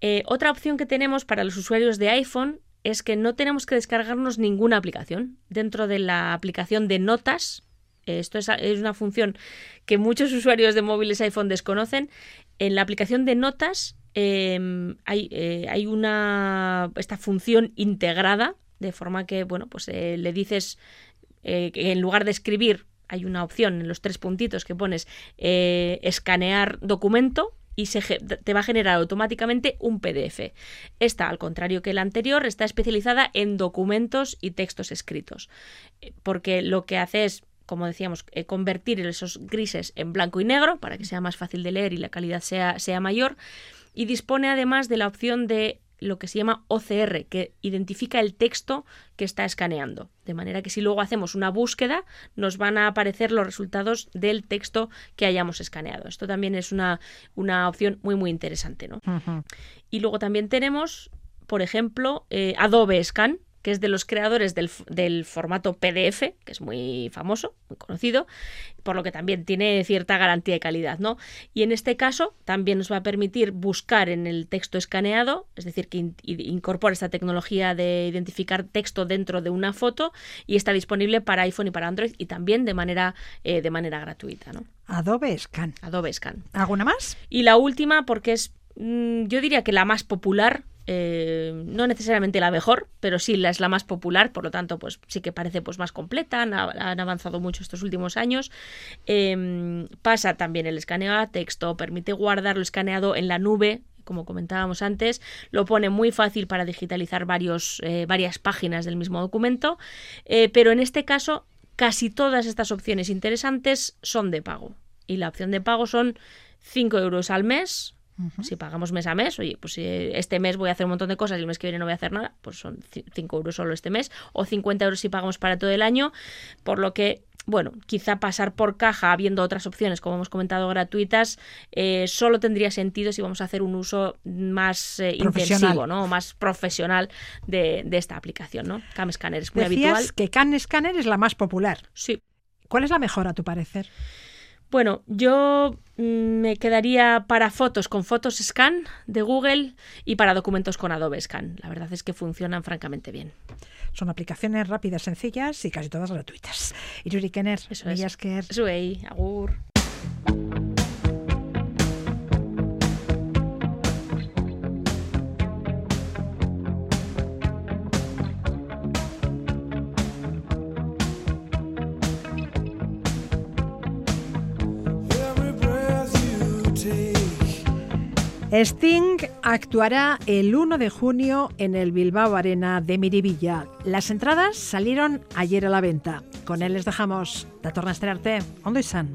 Eh, otra opción que tenemos para los usuarios de iPhone es que no tenemos que descargarnos ninguna aplicación. Dentro de la aplicación de notas, esto es, una función que muchos usuarios de móviles iPhone desconocen, en la aplicación de notas em, hay, eh, hay, una esta función integrada de forma que bueno pues eh, le dices que en lugar de escribir hay una opción en los tres puntitos que pones escanear documento y se, te va a generar automáticamente un PDF. Esta, al contrario que la anterior, está especializada en documentos y textos escritos, eh, porque lo que hace es como decíamos, eh, convertir esos grises en blanco y negro para que sea más fácil de leer y la calidad sea, sea mayor. Y dispone además de la opción de lo que se llama OCR, que identifica el texto que está escaneando. De manera que si luego hacemos una búsqueda, nos van a aparecer los resultados del texto que hayamos escaneado. Esto también es una, una opción muy, muy interesante. ¿no? Y luego también tenemos, por ejemplo, eh, Adobe Scan, que es de los creadores del, formato PDF, que es muy famoso, muy conocido, por lo que también tiene cierta garantía de calidad, ¿no? Y en este caso también nos va a permitir buscar en el texto escaneado, es decir, que incorpora esta tecnología de identificar texto dentro de una foto y está disponible para iPhone y para Android y también de manera, eh, de manera gratuita, ¿no? Adobe Scan. Adobe Scan. ¿Alguna más? Y la última, porque es, mm, yo diría que la más popular, eh, no necesariamente la mejor, pero sí la es la más popular, por lo tanto, pues sí que parece pues más completa, han, avanzado mucho estos últimos años. Em, pasa también el escaneo a texto, permite guardar lo escaneado en la nube, como comentábamos antes, lo pone muy fácil para digitalizar varios, eh, varias páginas del mismo documento, eh, pero en este caso casi todas estas opciones interesantes son de pago. Y la opción de pago son 5 euros al mes, si pagamos mes a mes, oye, pues si este mes voy a hacer un montón de cosas y el mes que viene no voy a hacer nada, pues son 5 euros solo este mes, o 50 euros si pagamos para todo el año, por lo que bueno, quizá pasar por caja habiendo otras opciones, como hemos comentado, gratuitas, eh, solo tendría sentido si vamos a hacer un uso más eh, intensivo, ¿no? más profesional de, esta aplicación, ¿no? Cam Scanner es muy Decías habitual. que Cam Scanner es la más popular. Sí. ¿Cuál es la mejor a tu parecer? Bueno, yo mm, me quedaría para fotos con Fotos Scan de Google y para documentos con Adobe Scan. La verdad es que funcionan francamente bien. Son aplicaciones rápidas, sencillas y casi todas gratuitas. Y Kenner, Eso es. agur. Sting actuará el 1 de junio en el Bilbao Arena de Miribilla. Las entradas salieron ayer a la venta. Con él les dejamos. La torna a estrenarte. ¿Dónde están?